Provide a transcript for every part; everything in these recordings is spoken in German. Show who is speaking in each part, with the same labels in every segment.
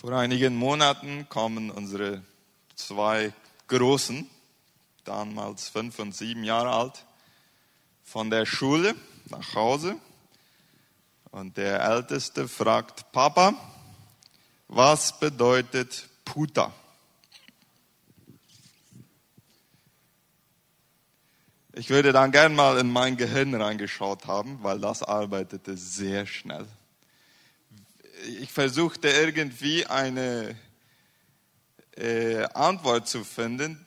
Speaker 1: Vor einigen Monaten kommen unsere zwei Großen, damals fünf und sieben Jahre alt, von der Schule nach Hause. Und der Älteste fragt, Papa, was bedeutet Puta? Ich würde dann gern mal in mein Gehirn reingeschaut haben, weil das arbeitete sehr schnell. Ich versuchte irgendwie eine äh, Antwort zu finden,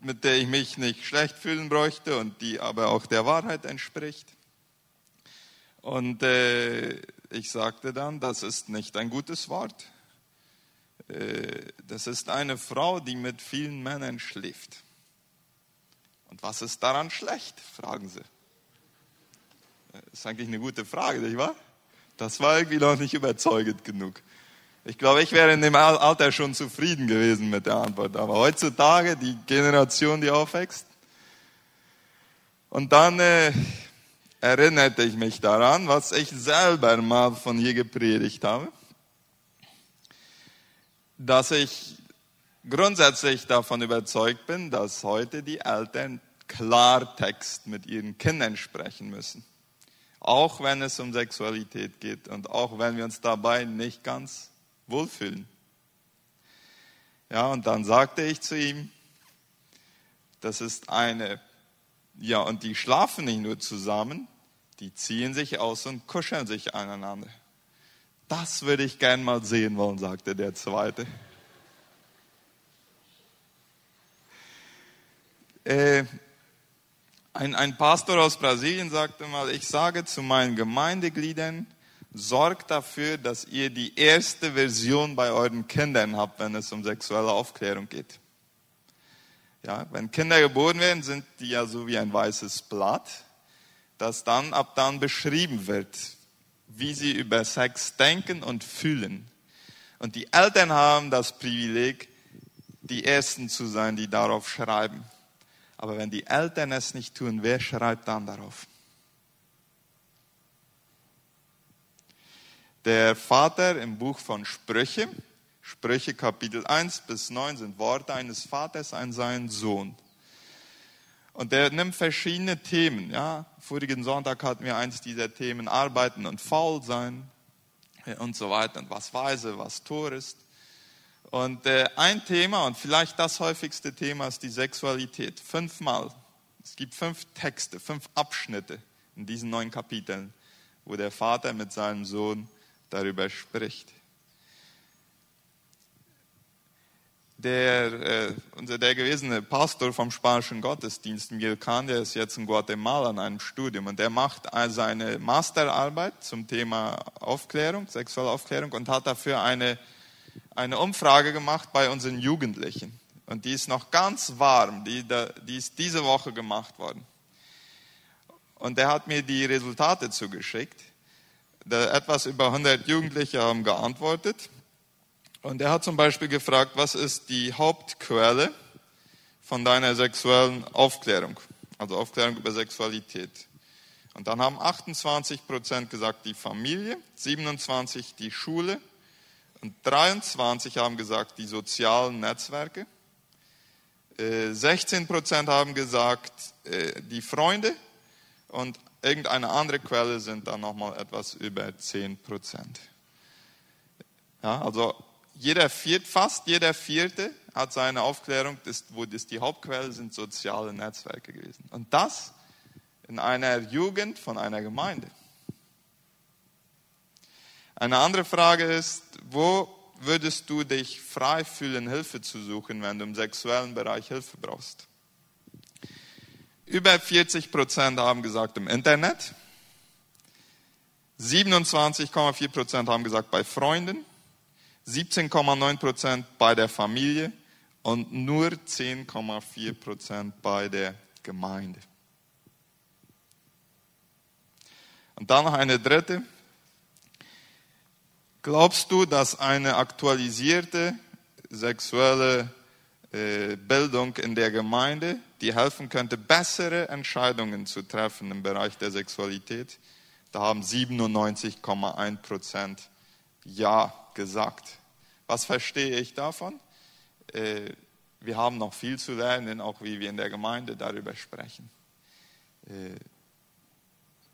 Speaker 1: mit der ich mich nicht schlecht fühlen bräuchte und die aber auch der Wahrheit entspricht. Und äh, ich sagte dann, das ist nicht ein gutes Wort. Äh, das ist eine Frau, die mit vielen Männern schläft. Und was ist daran schlecht, fragen sie. Das ist eigentlich eine gute Frage, nicht wahr? Das war irgendwie noch nicht überzeugend genug. Ich glaube, ich wäre in dem Alter schon zufrieden gewesen mit der Antwort. Aber heutzutage, die Generation, die aufwächst. Und dann äh, erinnerte ich mich daran, was ich selber mal von hier gepredigt habe, dass ich grundsätzlich davon überzeugt bin, dass heute die Eltern Klartext mit ihren Kindern sprechen müssen. Auch wenn es um Sexualität geht und auch wenn wir uns dabei nicht ganz wohlfühlen. Ja, und dann sagte ich zu ihm, das ist eine, ja, und die schlafen nicht nur zusammen, die ziehen sich aus und kuscheln sich aneinander. Das würde ich gern mal sehen wollen, sagte der Zweite. Äh, ein, ein Pastor aus Brasilien sagte mal, ich sage zu meinen Gemeindegliedern, sorgt dafür, dass ihr die erste Version bei euren Kindern habt, wenn es um sexuelle Aufklärung geht. Ja, wenn Kinder geboren werden, sind die ja so wie ein weißes Blatt dass dann ab dann beschrieben wird, wie sie über Sex denken und fühlen. Und die Eltern haben das Privileg, die Ersten zu sein, die darauf schreiben. Aber wenn die Eltern es nicht tun, wer schreibt dann darauf? Der Vater im Buch von Sprüche, Sprüche Kapitel 1 bis 9 sind Worte eines Vaters an seinen Sohn. Und der nimmt verschiedene Themen. Ja. Vorigen Sonntag hatten wir eins dieser Themen, Arbeiten und Faul sein und so weiter und was weise, was Tor ist. Und äh, ein Thema und vielleicht das häufigste Thema ist die Sexualität. Fünfmal. Es gibt fünf Texte, fünf Abschnitte in diesen neun Kapiteln, wo der Vater mit seinem Sohn darüber spricht. der, äh, unser der gewesene Pastor vom spanischen Gottesdienst, Miguel Kahn, der ist jetzt in Guatemala an einem Studium und der macht seine Masterarbeit zum Thema Aufklärung, sexuelle Aufklärung und hat dafür eine, eine Umfrage gemacht bei unseren Jugendlichen. Und die ist noch ganz warm, die, die ist diese Woche gemacht worden. Und der hat mir die Resultate zugeschickt. Etwas über 100 Jugendliche haben geantwortet und er hat zum Beispiel gefragt, was ist die Hauptquelle von deiner sexuellen Aufklärung, also Aufklärung über Sexualität. Und dann haben 28 Prozent gesagt die Familie, 27 die Schule und 23 haben gesagt die sozialen Netzwerke. 16 äh, Prozent haben gesagt äh, die Freunde und irgendeine andere Quelle sind dann nochmal etwas über 10 Prozent. Ja, also jeder viert, fast jeder Vierte hat seine Aufklärung, das, wo das die Hauptquelle sind, soziale Netzwerke gewesen. Und das in einer Jugend von einer Gemeinde. Eine andere Frage ist, wo würdest du dich frei fühlen, Hilfe zu suchen, wenn du im sexuellen Bereich Hilfe brauchst? Über 40 Prozent haben gesagt im Internet. 27,4 Prozent haben gesagt bei Freunden. 17,9 Prozent bei der Familie und nur 10,4 Prozent bei der Gemeinde. Und dann noch eine dritte. Glaubst du, dass eine aktualisierte sexuelle äh, Bildung in der Gemeinde, die helfen könnte, bessere Entscheidungen zu treffen im Bereich der Sexualität? Da haben 97,1 Prozent Ja gesagt. Was verstehe ich davon? Äh, wir haben noch viel zu lernen, auch wie wir in der Gemeinde darüber sprechen. Äh,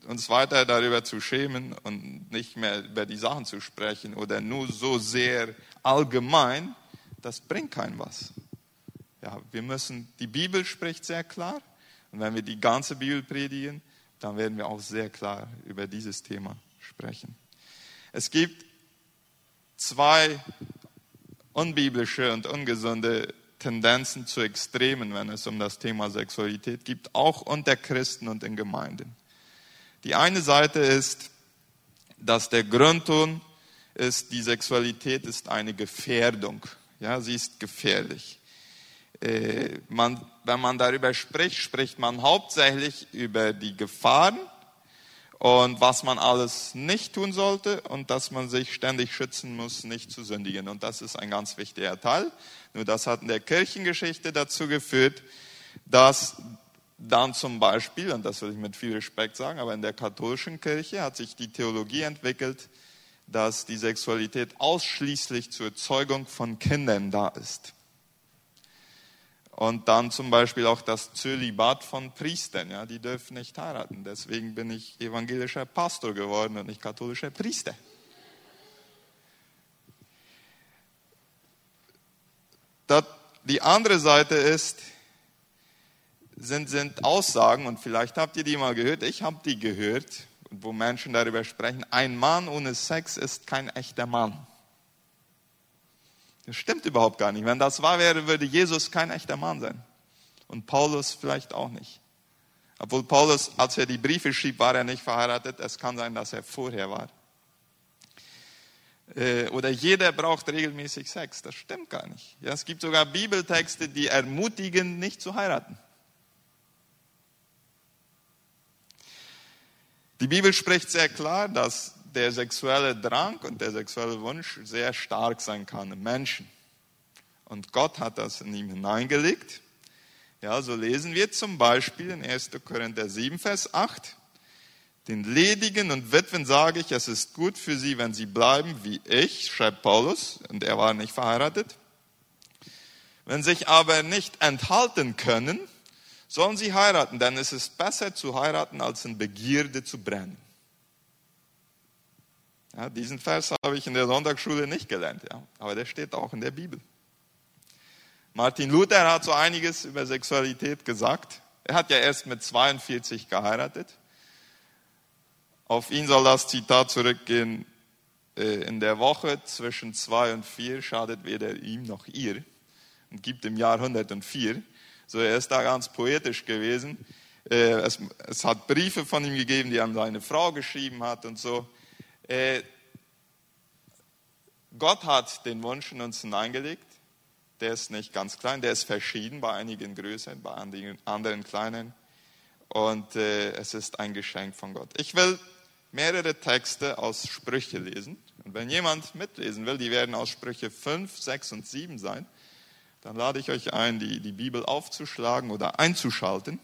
Speaker 1: uns weiter darüber zu schämen und nicht mehr über die Sachen zu sprechen oder nur so sehr allgemein, das bringt kein was. Ja, wir müssen, die Bibel spricht sehr klar und wenn wir die ganze Bibel predigen, dann werden wir auch sehr klar über dieses Thema sprechen. Es gibt zwei unbiblische und ungesunde Tendenzen zu Extremen, wenn es um das Thema Sexualität geht, auch unter Christen und in Gemeinden. Die eine Seite ist, dass der Grundton ist, die Sexualität ist eine Gefährdung. Ja, sie ist gefährlich. Äh, man, wenn man darüber spricht, spricht man hauptsächlich über die Gefahren und was man alles nicht tun sollte und dass man sich ständig schützen muss, nicht zu sündigen. Und das ist ein ganz wichtiger Teil. Nur das hat in der Kirchengeschichte dazu geführt, dass dann zum Beispiel, und das will ich mit viel Respekt sagen, aber in der katholischen Kirche hat sich die Theologie entwickelt, dass die Sexualität ausschließlich zur Zeugung von Kindern da ist. Und dann zum Beispiel auch das Zölibat von Priestern, ja, die dürfen nicht heiraten. Deswegen bin ich evangelischer Pastor geworden und nicht katholischer Priester. Das, die andere Seite ist, sind, sind Aussagen, und vielleicht habt ihr die mal gehört, ich habe die gehört, wo Menschen darüber sprechen, ein Mann ohne Sex ist kein echter Mann. Das stimmt überhaupt gar nicht. Wenn das wahr wäre, würde Jesus kein echter Mann sein. Und Paulus vielleicht auch nicht. Obwohl Paulus, als er die Briefe schrieb, war er nicht verheiratet. Es kann sein, dass er vorher war. Äh, oder jeder braucht regelmäßig Sex. Das stimmt gar nicht. Ja, es gibt sogar Bibeltexte, die ermutigen, nicht zu heiraten. Die Bibel spricht sehr klar, dass der sexuelle Drang und der sexuelle Wunsch sehr stark sein kann im Menschen. Und Gott hat das in ihm hineingelegt. Ja, so lesen wir zum Beispiel in 1. Korinther 7, Vers 8. Den Ledigen und Witwen sage ich, es ist gut für sie, wenn sie bleiben wie ich, schreibt Paulus, und er war nicht verheiratet. Wenn sich aber nicht enthalten können, sollen sie heiraten, denn es ist besser zu heiraten, als in Begierde zu brennen. Ja, diesen Vers habe ich in der Sonntagsschule nicht gelernt, ja, aber der steht auch in der Bibel. Martin Luther hat so einiges über Sexualität gesagt. Er hat ja erst mit 42 geheiratet. Auf ihn soll das Zitat zurückgehen, äh, in der Woche zwischen zwei und vier schadet weder ihm noch ihr und gibt im Jahr 104. So, er ist da ganz poetisch gewesen. Äh, es, es hat Briefe von ihm gegeben, die er an seine Frau geschrieben hat und so. Äh, Gott hat den Wunsch in uns hineingelegt. Der ist nicht ganz klein, der ist verschieden, bei einigen größer, bei anderen kleinen. Und äh, es ist ein Geschenk von Gott. Ich will mehrere Texte aus Sprüche lesen. Und wenn jemand mitlesen will, die werden aus Sprüche 5, 6 und 7 sein, dann lade ich euch ein, die, die Bibel aufzuschlagen oder einzuschalten.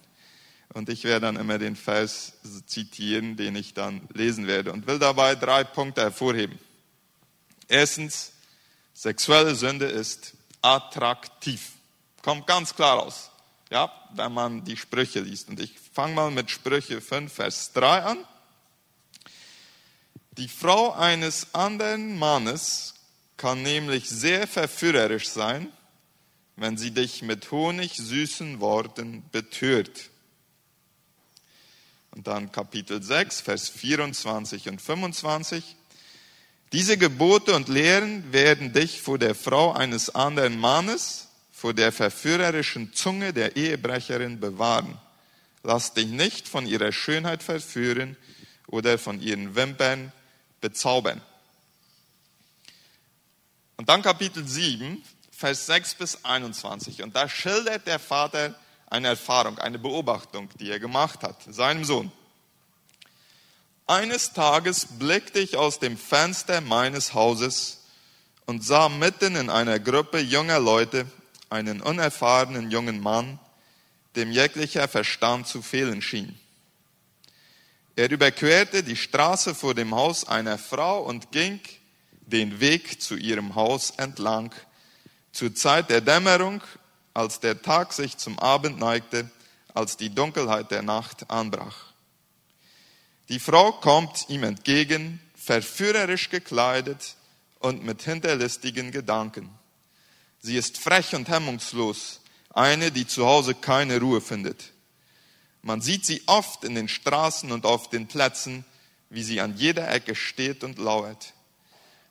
Speaker 1: Und ich werde dann immer den Vers zitieren, den ich dann lesen werde und will dabei drei Punkte hervorheben. Erstens, sexuelle Sünde ist attraktiv. Kommt ganz klar raus, ja, wenn man die Sprüche liest. Und ich fange mal mit Sprüche 5, Vers 3 an. Die Frau eines anderen Mannes kann nämlich sehr verführerisch sein, wenn sie dich mit honigsüßen Worten betört. Und dann Kapitel 6, Vers 24 und 25. Diese Gebote und Lehren werden dich vor der Frau eines anderen Mannes, vor der verführerischen Zunge der Ehebrecherin bewahren. Lass dich nicht von ihrer Schönheit verführen oder von ihren Wimpern bezaubern. Und dann Kapitel 7, Vers 6 bis 21. Und da schildert der Vater eine Erfahrung, eine Beobachtung, die er gemacht hat, seinem Sohn. Eines Tages blickte ich aus dem Fenster meines Hauses und sah mitten in einer Gruppe junger Leute einen unerfahrenen jungen Mann, dem jeglicher Verstand zu fehlen schien. Er überquerte die Straße vor dem Haus einer Frau und ging den Weg zu ihrem Haus entlang, zur Zeit der Dämmerung, als der Tag sich zum Abend neigte, als die Dunkelheit der Nacht anbrach. Die Frau kommt ihm entgegen, verführerisch gekleidet und mit hinterlistigen Gedanken. Sie ist frech und hemmungslos, eine, die zu Hause keine Ruhe findet. Man sieht sie oft in den Straßen und auf den Plätzen, wie sie an jeder Ecke steht und lauert.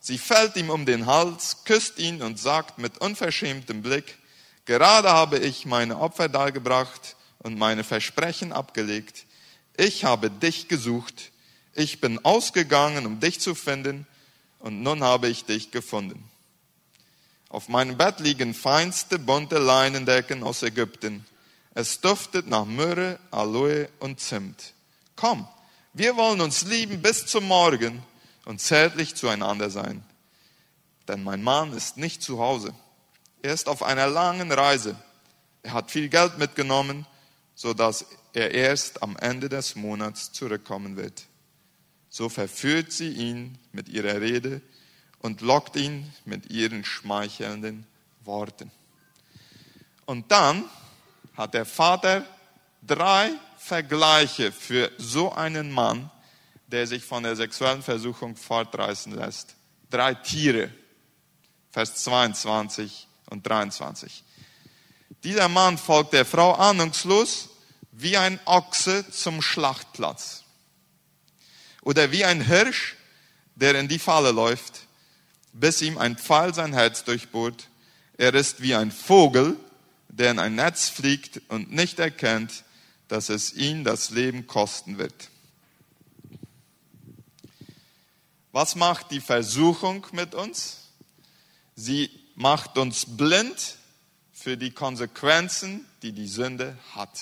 Speaker 1: Sie fällt ihm um den Hals, küsst ihn und sagt mit unverschämtem Blick, gerade habe ich meine Opfer dargebracht und meine Versprechen abgelegt. Ich habe dich gesucht, ich bin ausgegangen, um dich zu finden, und nun habe ich dich gefunden. Auf meinem Bett liegen feinste bunte Leinendecken aus Ägypten. Es duftet nach Myrrhe, Aloe und Zimt. Komm, wir wollen uns lieben bis zum Morgen und zärtlich zueinander sein. Denn mein Mann ist nicht zu Hause. Er ist auf einer langen Reise. Er hat viel Geld mitgenommen, so dass er erst am Ende des Monats zurückkommen wird. So verführt sie ihn mit ihrer Rede und lockt ihn mit ihren schmeichelnden Worten. Und dann hat der Vater drei Vergleiche für so einen Mann, der sich von der sexuellen Versuchung fortreißen lässt. Drei Tiere, Vers 22 und 23. Dieser Mann folgt der Frau ahnungslos wie ein Ochse zum Schlachtplatz. Oder wie ein Hirsch, der in die Falle läuft, bis ihm ein Pfeil sein Herz durchbohrt. Er ist wie ein Vogel, der in ein Netz fliegt und nicht erkennt, dass es ihn das Leben kosten wird. Was macht die Versuchung mit uns? Sie macht uns blind für die Konsequenzen, die die Sünde hat,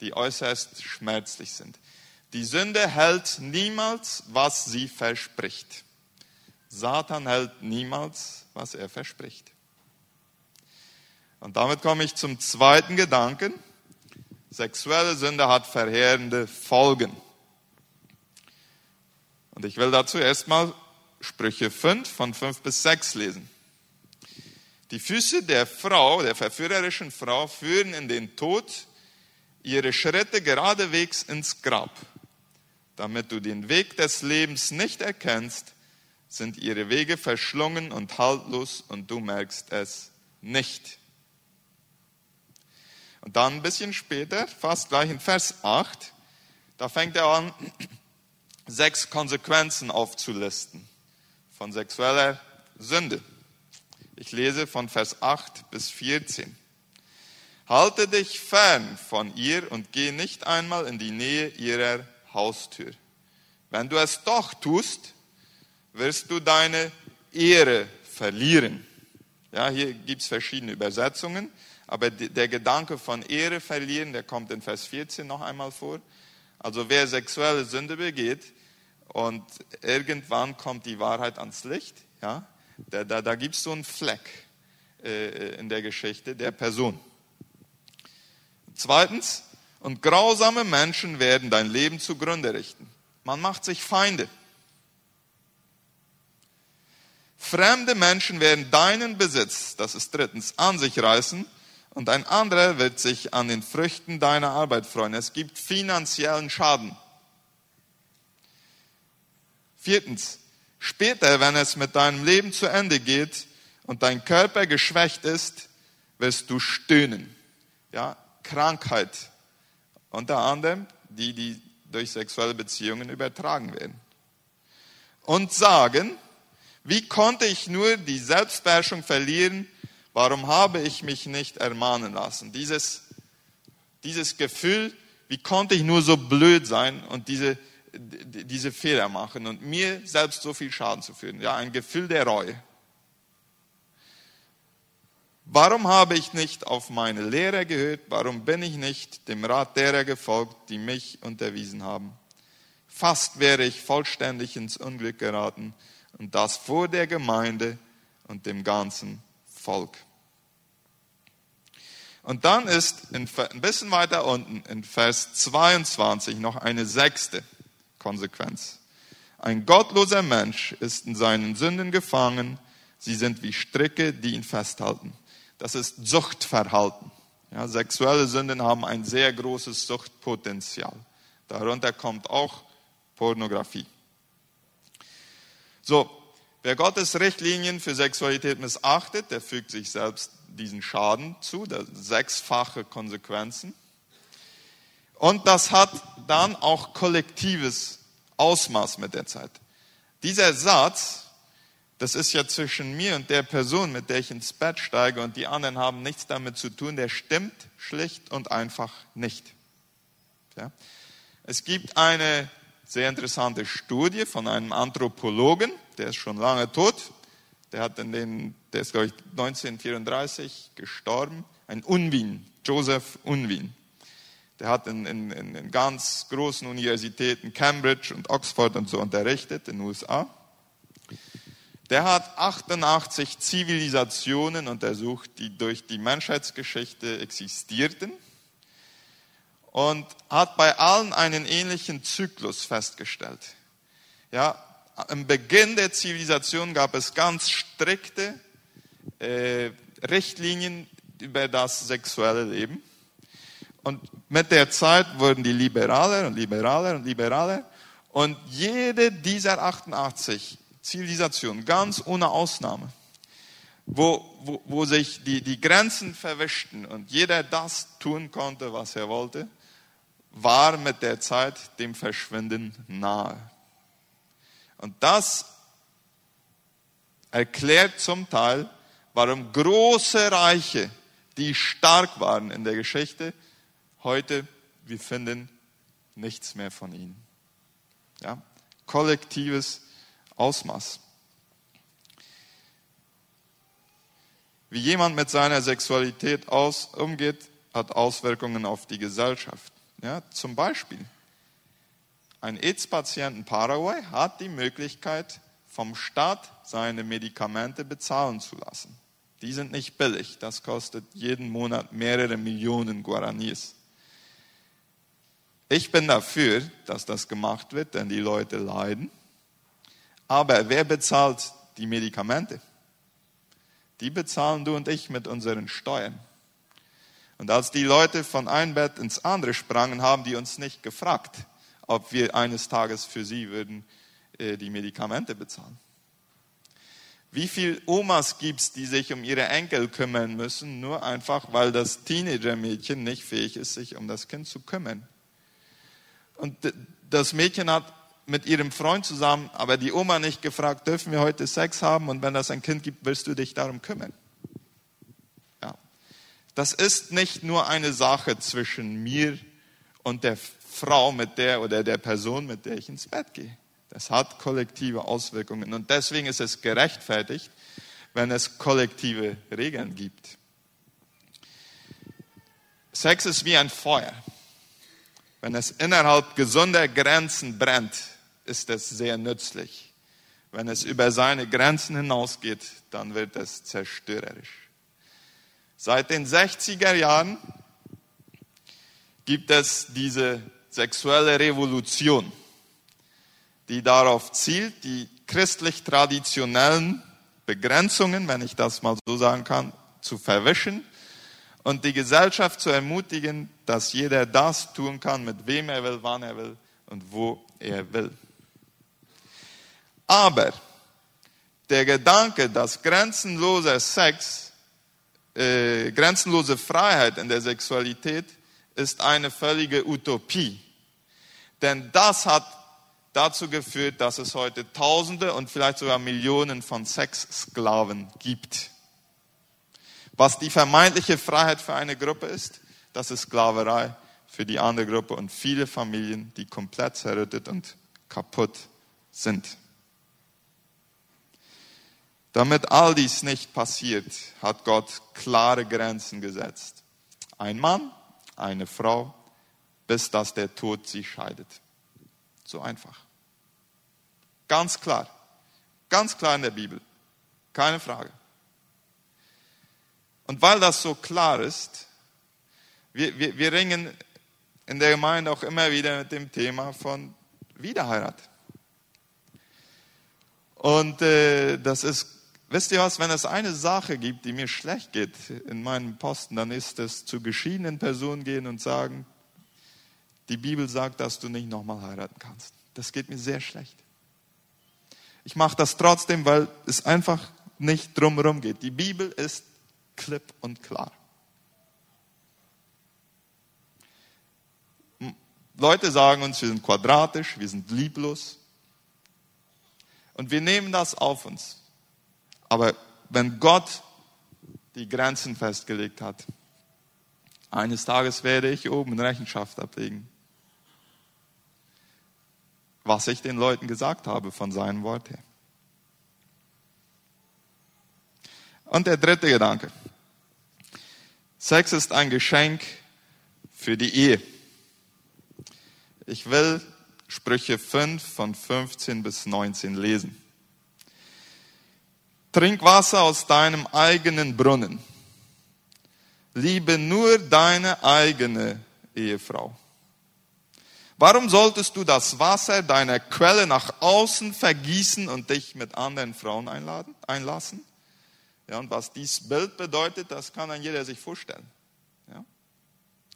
Speaker 1: die äußerst schmerzlich sind. Die Sünde hält niemals, was sie verspricht. Satan hält niemals, was er verspricht. Und damit komme ich zum zweiten Gedanken. Sexuelle Sünde hat verheerende Folgen. Und ich will dazu erstmal Sprüche 5 von 5 bis 6 lesen. Die Füße der Frau, der verführerischen Frau, führen in den Tod, ihre Schritte geradewegs ins Grab. Damit du den Weg des Lebens nicht erkennst, sind ihre Wege verschlungen und haltlos und du merkst es nicht. Und dann ein bisschen später, fast gleich in Vers 8, da fängt er an, sechs Konsequenzen aufzulisten von sexueller Sünde. Ich lese von Vers 8 bis 14. Halte dich fern von ihr und geh nicht einmal in die Nähe ihrer Haustür. Wenn du es doch tust, wirst du deine Ehre verlieren. Ja, hier gibt es verschiedene Übersetzungen. Aber der Gedanke von Ehre verlieren, der kommt in Vers 14 noch einmal vor. Also wer sexuelle Sünde begeht und irgendwann kommt die Wahrheit ans Licht, ja, da, da, da gibt es so einen Fleck äh, in der Geschichte der Person. Zweitens, und grausame Menschen werden dein Leben zugrunde richten. Man macht sich Feinde. Fremde Menschen werden deinen Besitz, das ist drittens, an sich reißen und ein anderer wird sich an den Früchten deiner Arbeit freuen. Es gibt finanziellen Schaden. Viertens, später, wenn es mit deinem Leben zu Ende geht und dein Körper geschwächt ist, wirst du stöhnen. Ja, Krankheit. Unter anderem die, die durch sexuelle Beziehungen übertragen werden. Und sagen, wie konnte ich nur die Selbstbeherrschung verlieren Warum habe ich mich nicht ermahnen lassen? Dieses, dieses Gefühl, wie konnte ich nur so blöd sein und diese, diese Fehler machen und mir selbst so viel Schaden zu führen? Ja, ein Gefühl der Reue. Warum habe ich nicht auf meine Lehrer gehört? Warum bin ich nicht dem Rat derer gefolgt, die mich unterwiesen haben? Fast wäre ich vollständig ins Unglück geraten und das vor der Gemeinde und dem ganzen Volk. Und dann ist ein bisschen weiter unten in Vers 22 noch eine sechste Konsequenz. Ein gottloser Mensch ist in seinen Sünden gefangen. Sie sind wie Stricke, die ihn festhalten. Das ist Suchtverhalten. Ja, sexuelle Sünden haben ein sehr großes Suchtpotenzial. Darunter kommt auch Pornografie. So, wer Gottes Richtlinien für Sexualität missachtet, der fügt sich selbst diesen Schaden zu, sechsfache Konsequenzen. Und das hat dann auch kollektives Ausmaß mit der Zeit. Dieser Satz, das ist ja zwischen mir und der Person, mit der ich ins Bett steige und die anderen haben nichts damit zu tun, der stimmt schlicht und einfach nicht. Ja? Es gibt eine sehr interessante Studie von einem Anthropologen, der ist schon lange tot, der, hat in den, der ist, glaube ich, 1934 gestorben, ein Unwin, Joseph Unwin. Der hat in, in, in ganz großen Universitäten, Cambridge und Oxford und so unterrichtet in den USA. Der hat 88 Zivilisationen untersucht, die durch die Menschheitsgeschichte existierten und hat bei allen einen ähnlichen Zyklus festgestellt. Ja, am Beginn der Zivilisation gab es ganz strikte äh, Richtlinien über das sexuelle Leben. Und mit der Zeit wurden die liberaler und liberaler und liberaler. Und jede dieser 88 Zivilisationen, ganz ohne Ausnahme, wo, wo, wo sich die, die Grenzen verwischten und jeder das tun konnte, was er wollte, war mit der Zeit dem Verschwinden nahe. Und das erklärt zum Teil, warum große Reiche, die stark waren in der Geschichte, Heute, wir finden nichts mehr von ihnen. Ja? Kollektives Ausmaß. Wie jemand mit seiner Sexualität aus, umgeht, hat Auswirkungen auf die Gesellschaft. Ja, zum Beispiel, ein AIDS-Patient in Paraguay hat die Möglichkeit, vom Staat seine Medikamente bezahlen zu lassen. Die sind nicht billig, das kostet jeden Monat mehrere Millionen Guaranis. Ich bin dafür, dass das gemacht wird, denn die Leute leiden. Aber wer bezahlt die Medikamente? Die bezahlen du und ich mit unseren Steuern. Und als die Leute von einem Bett ins andere sprangen, haben die uns nicht gefragt, ob wir eines Tages für sie würden äh, die Medikamente bezahlen. Wie viele Omas gibt es, die sich um ihre Enkel kümmern müssen, nur einfach, weil das Teenager-Mädchen nicht fähig ist, sich um das Kind zu kümmern? Und das Mädchen hat mit ihrem Freund zusammen, aber die Oma nicht gefragt, dürfen wir heute Sex haben? Und wenn das ein Kind gibt, willst du dich darum kümmern? Ja. Das ist nicht nur eine Sache zwischen mir und der Frau mit der oder der Person, mit der ich ins Bett gehe. Das hat kollektive Auswirkungen. Und deswegen ist es gerechtfertigt, wenn es kollektive Regeln gibt. Sex ist wie ein Feuer. Wenn es innerhalb gesunder Grenzen brennt, ist es sehr nützlich. Wenn es über seine Grenzen hinausgeht, dann wird es zerstörerisch. Seit den 60er Jahren gibt es diese sexuelle Revolution, die darauf zielt, die christlich traditionellen Begrenzungen, wenn ich das mal so sagen kann, zu verwischen und die Gesellschaft zu ermutigen, dass jeder das tun kann, mit wem er will, wann er will und wo er will. Aber der Gedanke, dass grenzenloser Sex, äh, grenzenlose Freiheit in der Sexualität ist eine völlige Utopie. Denn das hat dazu geführt, dass es heute Tausende und vielleicht sogar Millionen von Sexsklaven gibt. Was die vermeintliche Freiheit für eine Gruppe ist, das ist Sklaverei für die andere Gruppe und viele Familien, die komplett zerrüttet und kaputt sind. Damit all dies nicht passiert, hat Gott klare Grenzen gesetzt. Ein Mann, eine Frau, bis dass der Tod sie scheidet. So einfach. Ganz klar. Ganz klar in der Bibel. Keine Frage. Und weil das so klar ist, wir, wir, wir ringen in der Gemeinde auch immer wieder mit dem Thema von Wiederheirat. Und äh, das ist, wisst ihr was, wenn es eine Sache gibt, die mir schlecht geht in meinem Posten, dann ist es zu geschiedenen Personen gehen und sagen, die Bibel sagt, dass du nicht nochmal heiraten kannst. Das geht mir sehr schlecht. Ich mache das trotzdem, weil es einfach nicht drumherum geht. Die Bibel ist klipp und klar. Leute sagen uns, wir sind quadratisch, wir sind lieblos. Und wir nehmen das auf uns. Aber wenn Gott die Grenzen festgelegt hat, eines Tages werde ich oben Rechenschaft ablegen, was ich den Leuten gesagt habe von seinem Wort her. Und der dritte Gedanke. Sex ist ein Geschenk für die Ehe. Ich will Sprüche 5 von 15 bis 19 lesen. Trink Wasser aus deinem eigenen Brunnen. Liebe nur deine eigene Ehefrau. Warum solltest du das Wasser deiner Quelle nach außen vergießen und dich mit anderen Frauen einladen, einlassen? Ja, und was dies Bild bedeutet, das kann dann jeder sich vorstellen. Ja?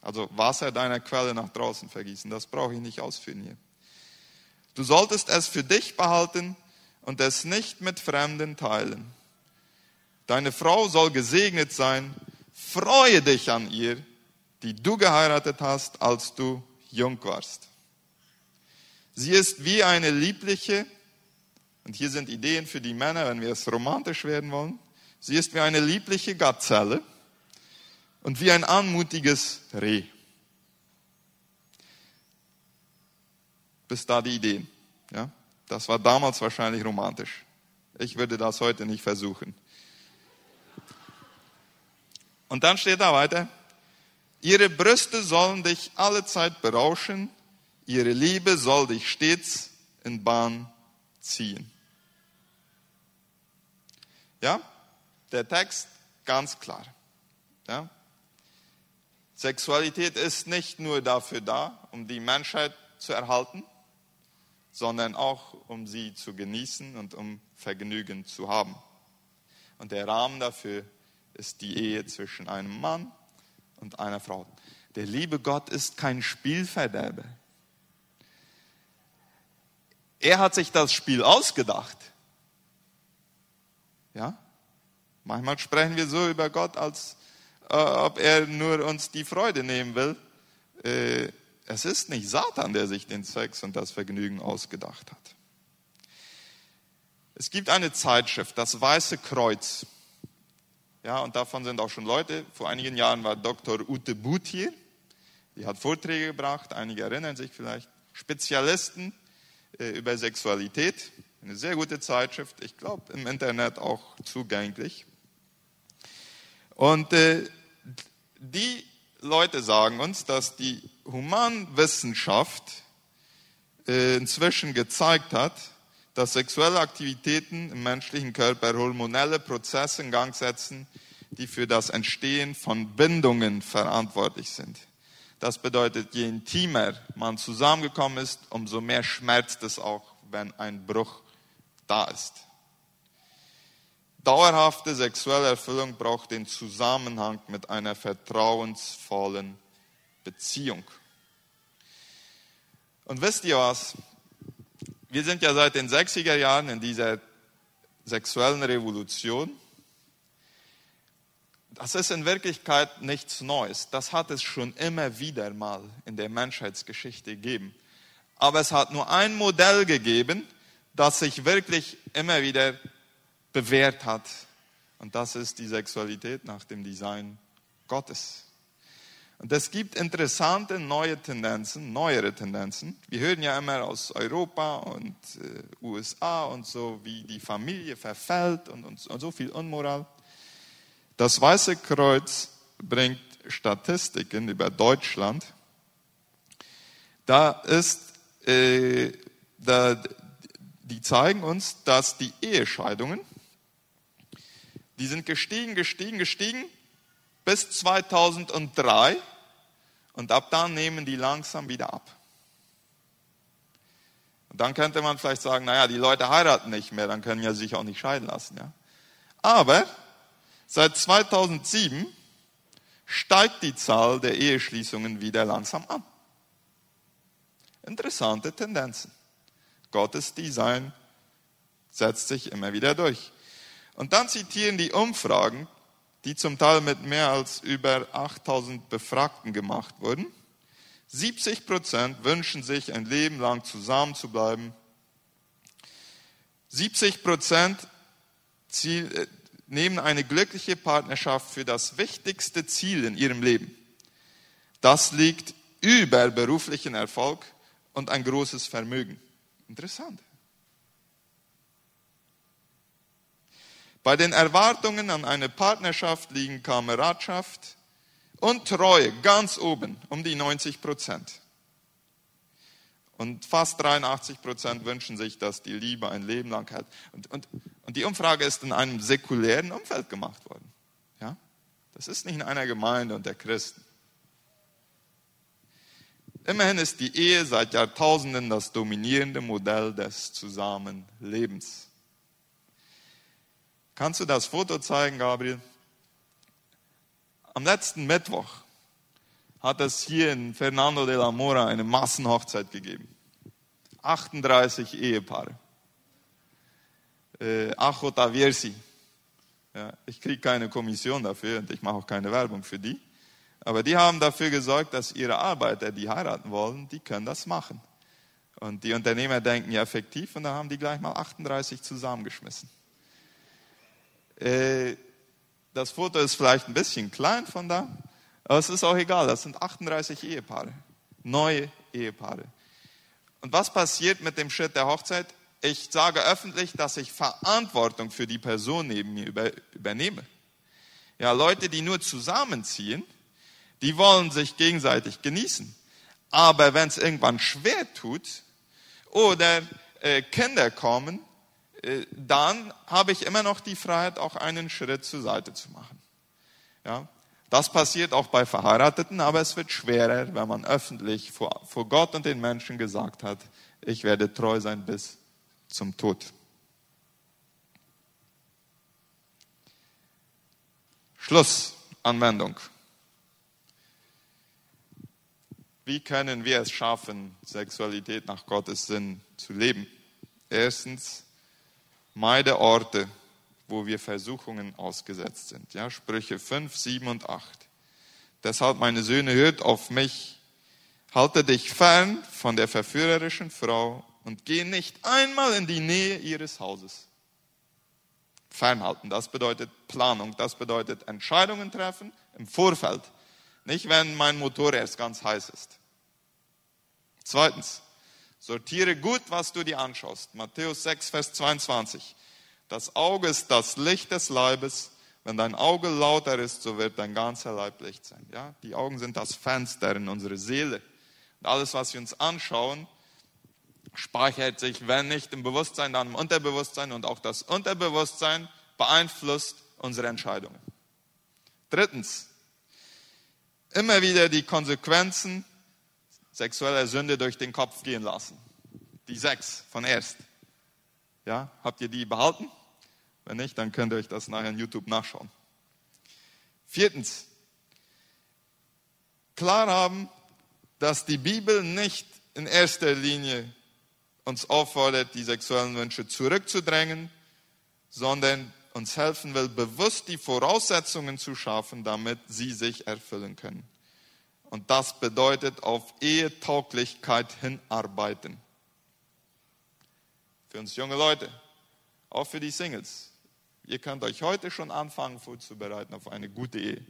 Speaker 1: Also Wasser deiner Quelle nach draußen vergießen, das brauche ich nicht ausführen hier. Du solltest es für dich behalten und es nicht mit Fremden teilen. Deine Frau soll gesegnet sein. Freue dich an ihr, die du geheiratet hast, als du jung warst. Sie ist wie eine liebliche, und hier sind Ideen für die Männer, wenn wir es romantisch werden wollen. Sie ist wie eine liebliche Gazelle und wie ein anmutiges Reh. Bis da die Ideen. Ja? Das war damals wahrscheinlich romantisch. Ich würde das heute nicht versuchen. Und dann steht da weiter, ihre Brüste sollen dich alle Zeit berauschen, ihre Liebe soll dich stets in Bahn ziehen. Ja, der Text ganz klar. Ja? Sexualität ist nicht nur dafür da, um die Menschheit zu erhalten, sondern auch um sie zu genießen und um Vergnügen zu haben. Und der Rahmen dafür ist die Ehe zwischen einem Mann und einer Frau. Der liebe Gott ist kein Spielverderber. Er hat sich das Spiel ausgedacht. Ja? Manchmal sprechen wir so über Gott, als äh, ob er nur uns die Freude nehmen will. Äh, es ist nicht Satan, der sich den Sex und das Vergnügen ausgedacht hat. Es gibt eine Zeitschrift, das Weiße Kreuz. Ja, und davon sind auch schon Leute. Vor einigen Jahren war Dr. Ute Buth hier. Die hat Vorträge gebracht. Einige erinnern sich vielleicht. Spezialisten äh, über Sexualität. Eine sehr gute Zeitschrift. Ich glaube, im Internet auch zugänglich. Und äh, die Leute sagen uns, dass die Humanwissenschaft äh, inzwischen gezeigt hat, dass sexuelle Aktivitäten im menschlichen Körper hormonelle Prozesse in Gang setzen, die für das Entstehen von Bindungen verantwortlich sind. Das bedeutet, je intimer man zusammengekommen ist, umso mehr schmerzt es auch, wenn ein Bruch da ist. Dauerhafte sexuelle Erfüllung braucht den Zusammenhang mit einer vertrauensvollen Beziehung. Und wisst ihr was? Wir sind ja seit den 60er Jahren in dieser sexuellen Revolution. Das ist in Wirklichkeit nichts Neues. Das hat es schon immer wieder mal in der Menschheitsgeschichte gegeben. Aber es hat nur ein Modell gegeben, das sich wirklich immer wieder bewährt hat. Und das ist die Sexualität nach dem Design Gottes. Und es gibt interessante neue Tendenzen, neuere Tendenzen. Wir hören ja immer aus Europa und äh, USA und so, wie die Familie verfällt und, und, und so viel Unmoral. Das Weiße Kreuz bringt Statistiken über Deutschland. Da ist, äh, da, die zeigen uns, dass die Ehescheidungen die sind gestiegen, gestiegen, gestiegen bis 2003 und ab dann nehmen die langsam wieder ab. Und dann könnte man vielleicht sagen, naja, die Leute heiraten nicht mehr, dann können ja sich auch nicht scheiden lassen. Ja? Aber seit 2007 steigt die Zahl der Eheschließungen wieder langsam an. Interessante Tendenzen. Gottes Design setzt sich immer wieder durch. Und dann zitieren die Umfragen, die zum Teil mit mehr als über 8000 Befragten gemacht wurden. 70 Prozent wünschen sich, ein Leben lang zusammen zu bleiben. 70 Prozent äh, nehmen eine glückliche Partnerschaft für das wichtigste Ziel in ihrem Leben. Das liegt über beruflichen Erfolg und ein großes Vermögen. Interessant. Bei den Erwartungen an eine Partnerschaft liegen Kameradschaft und Treue ganz oben, um die 90 Prozent. Und fast 83 Prozent wünschen sich, dass die Liebe ein Leben lang hält. Und, und, und die Umfrage ist in einem säkulären Umfeld gemacht worden. Ja? Das ist nicht in einer Gemeinde und der Christen. Immerhin ist die Ehe seit Jahrtausenden das dominierende Modell des Zusammenlebens. Kannst du das Foto zeigen, Gabriel? Am letzten Mittwoch hat es hier in Fernando de la Mora eine Massenhochzeit gegeben. 38 Ehepaare. Äh, Achota Versi. Ja, ich kriege keine Kommission dafür und ich mache auch keine Werbung für die. Aber die haben dafür gesorgt, dass ihre Arbeiter, die heiraten wollen, die können das machen. Und die Unternehmer denken ja effektiv und da haben die gleich mal 38 zusammengeschmissen. Äh, das Foto ist vielleicht ein bisschen klein von da, aber es ist auch egal. Das sind 38 Ehepaare, neue Ehepaare. Und was passiert mit dem Schritt der Hochzeit? Ich sage öffentlich, dass ich Verantwortung für die Person neben mir übernehme. Ja, Leute, die nur zusammenziehen, die wollen sich gegenseitig genießen. Aber wenn es irgendwann schwer tut oder äh, Kinder kommen, dann habe ich immer noch die Freiheit, auch einen Schritt zur Seite zu machen. Ja, das passiert auch bei Verheirateten, aber es wird schwerer, wenn man öffentlich vor, vor Gott und den Menschen gesagt hat, ich werde treu sein bis zum Tod. Schlussanwendung. Wie können wir es schaffen, Sexualität nach Gottes Sinn zu leben? Erstens, meide Orte, wo wir Versuchungen ausgesetzt sind. Ja, Sprüche 5, 7 und 8. Deshalb, meine Söhne, hört auf mich, halte dich fern von der verführerischen Frau und geh nicht einmal in die Nähe ihres Hauses. Fernhalten, das bedeutet Planung, das bedeutet Entscheidungen treffen im Vorfeld, nicht wenn mein Motor erst ganz heiß ist. Zweitens, Sortiere gut, was du dir anschaust. Matthäus 6, Vers 22. Das Auge ist das Licht des Leibes. Wenn dein Auge lauter ist, so wird dein ganzer Leib Licht sein. Ja? Die Augen sind das Fenster in unsere Seele. Und alles, was wir uns anschauen, speichert sich, wenn nicht im Bewusstsein, dann im Unterbewusstsein. Und auch das Unterbewusstsein beeinflusst unsere Entscheidungen. Drittens, immer wieder die Konsequenzen sexueller Sünde durch den Kopf gehen lassen. Die sechs von erst. Ja, habt ihr die behalten? Wenn nicht, dann könnt ihr euch das nachher in YouTube nachschauen. Viertens, klar haben, dass die Bibel nicht in erster Linie uns auffordert, die sexuellen Wünsche zurückzudrängen, sondern uns helfen will, bewusst die Voraussetzungen zu schaffen, damit sie sich erfüllen können. Und das bedeutet auf Ehetauglichkeit hinarbeiten. Für uns junge Leute, auch für die Singles. Ihr könnt euch heute schon anfangen vorzubereiten auf eine gute Ehe.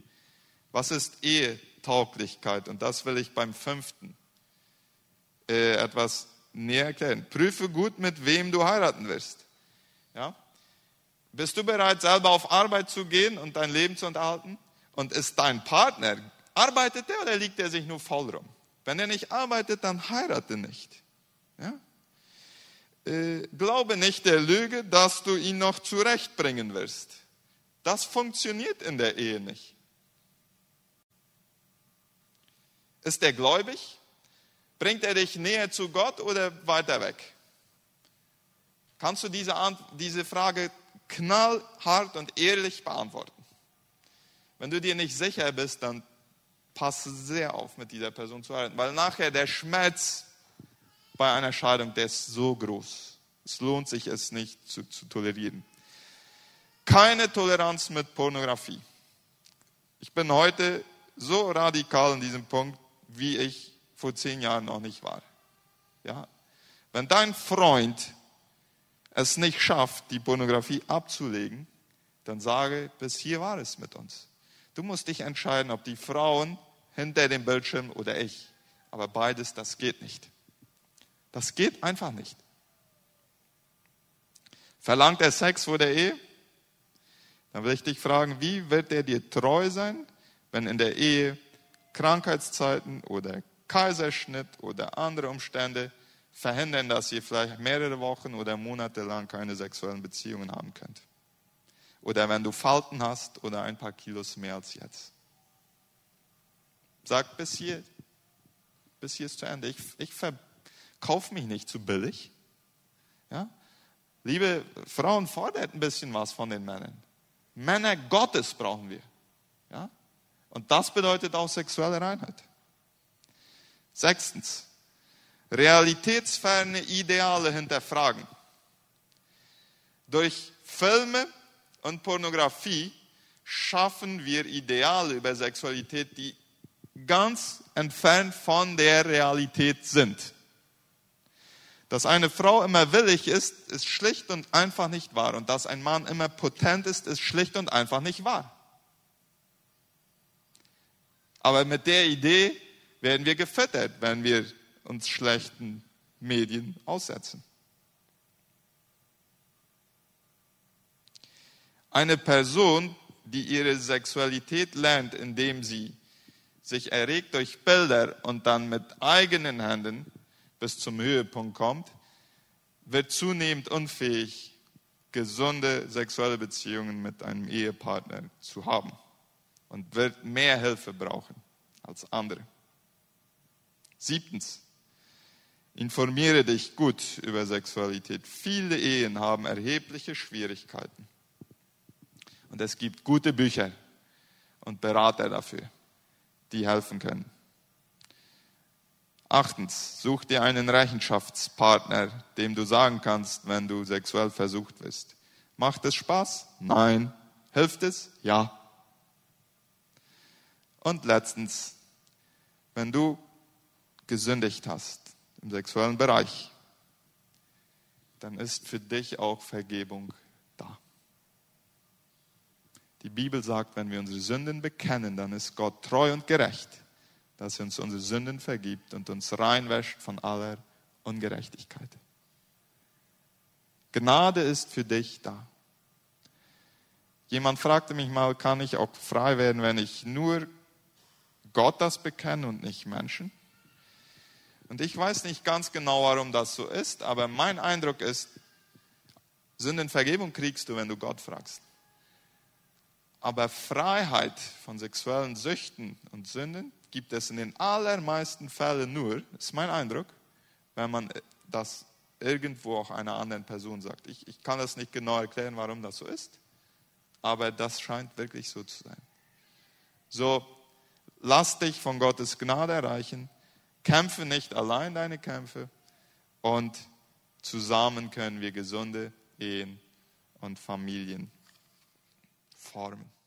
Speaker 1: Was ist Ehetauglichkeit? Und das will ich beim fünften äh, etwas näher erklären. Prüfe gut, mit wem du heiraten wirst. Ja? Bist du bereit, selber auf Arbeit zu gehen und dein Leben zu unterhalten? Und ist dein Partner Arbeitet er oder liegt er sich nur faul rum? Wenn er nicht arbeitet, dann heirate nicht. Ja? Äh, glaube nicht der Lüge, dass du ihn noch zurechtbringen wirst. Das funktioniert in der Ehe nicht. Ist er gläubig? Bringt er dich näher zu Gott oder weiter weg? Kannst du diese, diese Frage knallhart und ehrlich beantworten? Wenn du dir nicht sicher bist, dann passe sehr auf, mit dieser Person zu arbeiten, weil nachher der Schmerz bei einer Scheidung, der ist so groß. Es lohnt sich, es nicht zu, zu tolerieren. Keine Toleranz mit Pornografie. Ich bin heute so radikal in diesem Punkt, wie ich vor zehn Jahren noch nicht war. Ja? Wenn dein Freund es nicht schafft, die Pornografie abzulegen, dann sage, bis hier war es mit uns. Du musst dich entscheiden, ob die Frauen hinter dem Bildschirm oder ich. Aber beides, das geht nicht. Das geht einfach nicht. Verlangt er Sex vor der Ehe? Dann will ich dich fragen, wie wird er dir treu sein, wenn in der Ehe Krankheitszeiten oder Kaiserschnitt oder andere Umstände verhindern, dass ihr vielleicht mehrere Wochen oder Monate lang keine sexuellen Beziehungen haben könnt. Oder wenn du Falten hast oder ein paar Kilos mehr als jetzt. Sag bis hier, bis hier ist zu Ende. Ich, ich verkaufe mich nicht zu billig. Ja? Liebe Frauen, fordert ein bisschen was von den Männern. Männer Gottes brauchen wir. Ja? Und das bedeutet auch sexuelle Reinheit. Sechstens, realitätsferne Ideale hinterfragen. Durch Filme und Pornografie schaffen wir Ideale über Sexualität, die ganz entfernt von der Realität sind. Dass eine Frau immer willig ist, ist schlicht und einfach nicht wahr. Und dass ein Mann immer potent ist, ist schlicht und einfach nicht wahr. Aber mit der Idee werden wir gefüttert, wenn wir uns schlechten Medien aussetzen. Eine Person, die ihre Sexualität lernt, indem sie sich erregt durch Bilder und dann mit eigenen Händen bis zum Höhepunkt kommt, wird zunehmend unfähig, gesunde sexuelle Beziehungen mit einem Ehepartner zu haben und wird mehr Hilfe brauchen als andere. Siebtens, informiere dich gut über Sexualität. Viele Ehen haben erhebliche Schwierigkeiten. Und es gibt gute Bücher und Berater dafür, die helfen können. Achtens, such dir einen Rechenschaftspartner, dem du sagen kannst, wenn du sexuell versucht wirst. Macht es Spaß? Nein. Hilft es? Ja. Und letztens, wenn du gesündigt hast im sexuellen Bereich, dann ist für dich auch Vergebung. Die Bibel sagt, wenn wir unsere Sünden bekennen, dann ist Gott treu und gerecht dass er uns unsere Sünden vergibt und uns reinwäscht von aller Ungerechtigkeit. Gnade ist für dich da. Jemand fragte mich mal, kann ich auch frei werden, wenn ich nur Gott das bekenne und nicht Menschen? Und ich weiß nicht ganz genau, warum das so ist, aber mein Eindruck ist, Sündenvergebung kriegst du, wenn du Gott fragst. Aber Freiheit von sexuellen Süchten und Sünden gibt es in den allermeisten Fällen nur, ist mein Eindruck, wenn man das irgendwo auch einer anderen Person sagt. Ich, ich kann das nicht genau erklären, warum das so ist, aber das scheint wirklich so zu sein. So, lass dich von Gottes Gnade erreichen, kämpfe nicht allein deine Kämpfe und zusammen können wir gesunde Ehen und Familien Farmen.